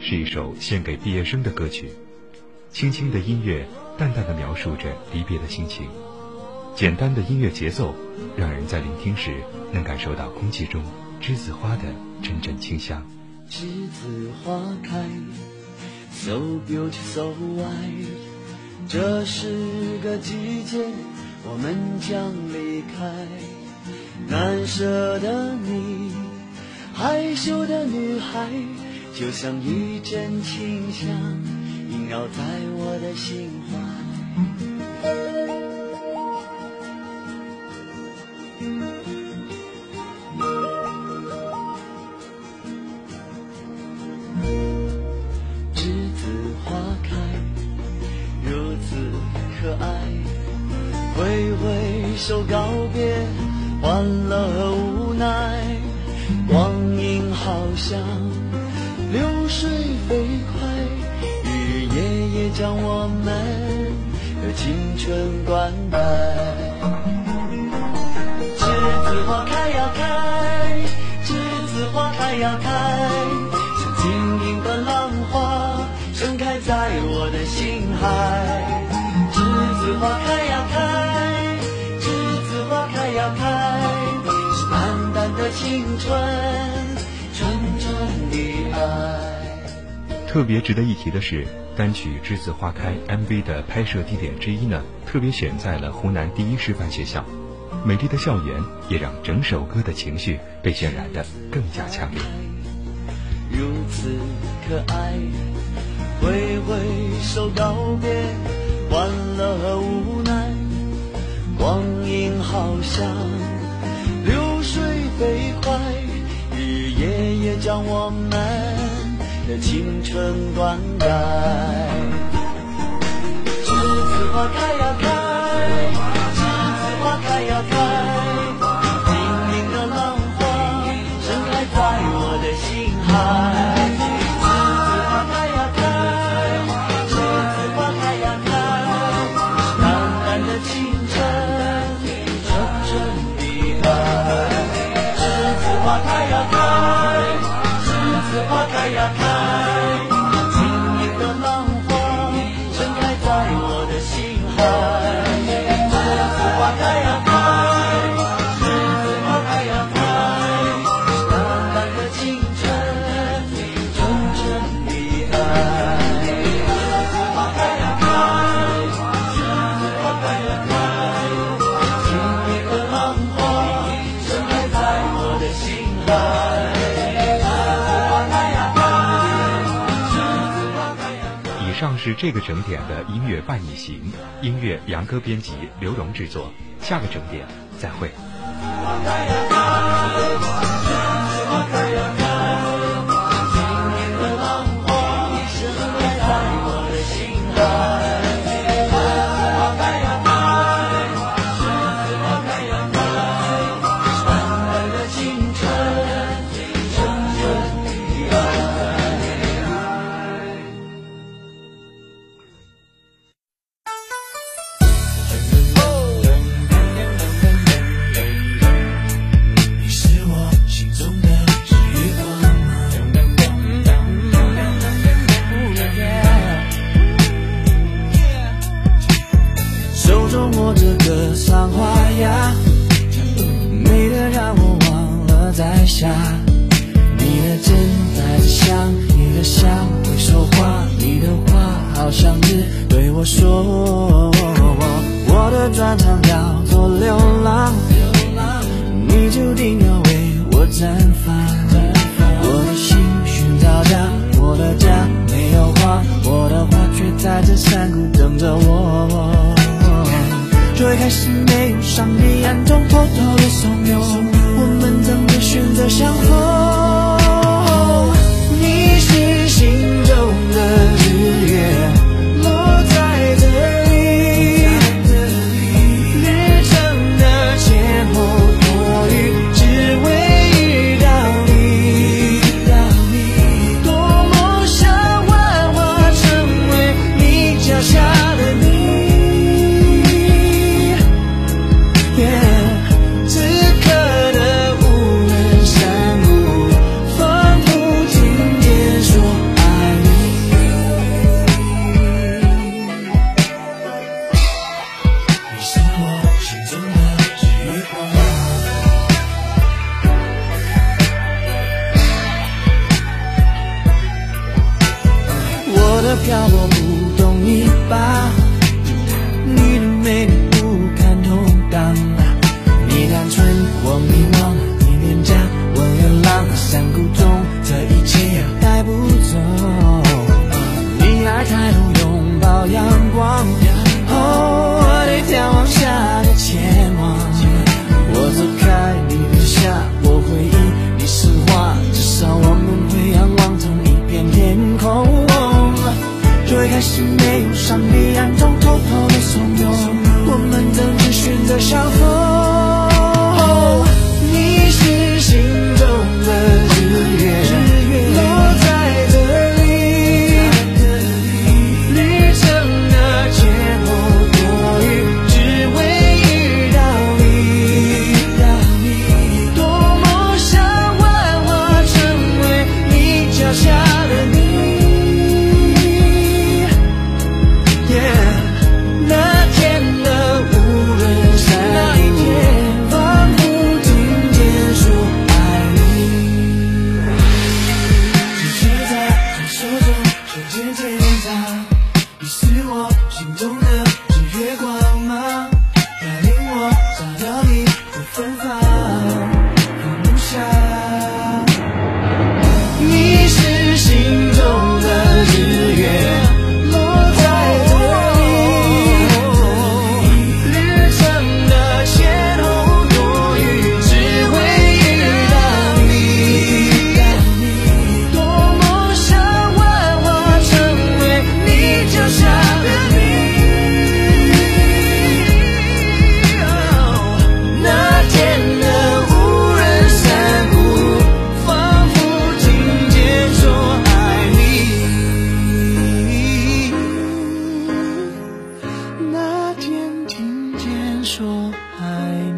是一首献给毕业生的歌曲，轻轻的音乐，淡淡的描述着离别的心情，简单的音乐节奏，让人在聆听时能感受到空气中栀子花的阵阵清香。栀子花开，so beautiful，so white，这是个季节，我们将离开。难舍的你，害羞的女孩，就像一阵清香，萦绕在我的心怀。栀子花开，如此可爱。挥挥手告别，欢乐和无奈，光阴好像流水飞快，日日夜夜将我们的青春灌溉。栀子花开呀开，栀子花开呀开，像晶莹的浪花盛开在我的心海。栀子花开呀开。栀子花开呀开，是淡淡的青春，纯纯的爱。特别值得一提的是，单曲《栀子花开》MV 的拍摄地点之一呢，特别选在了湖南第一师范学校。美丽的校园也让整首歌的情绪被渲染的更加强烈。如此可爱，挥挥手告别，欢乐和无奈。光阴好像流水飞快，日日夜夜将我们的青春灌溉。栀子花开呀开，栀子花开呀开，晶莹的浪花盛开在我的心海。是这个整点的音乐伴你行，音乐杨歌编辑，刘荣制作。下个整点再会。生活渐渐融，你是我心中的日月光芒，带领我找到你的芬芳。还。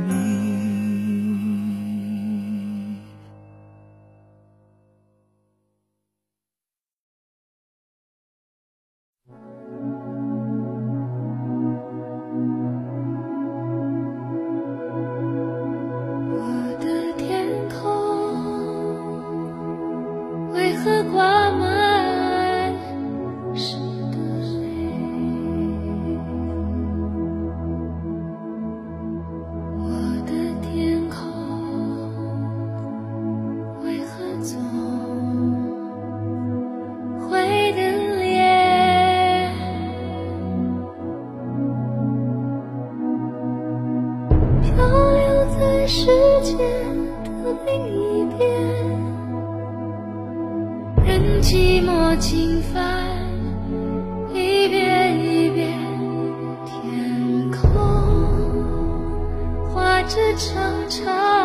寂寞侵犯，一遍一遍天空画着成长。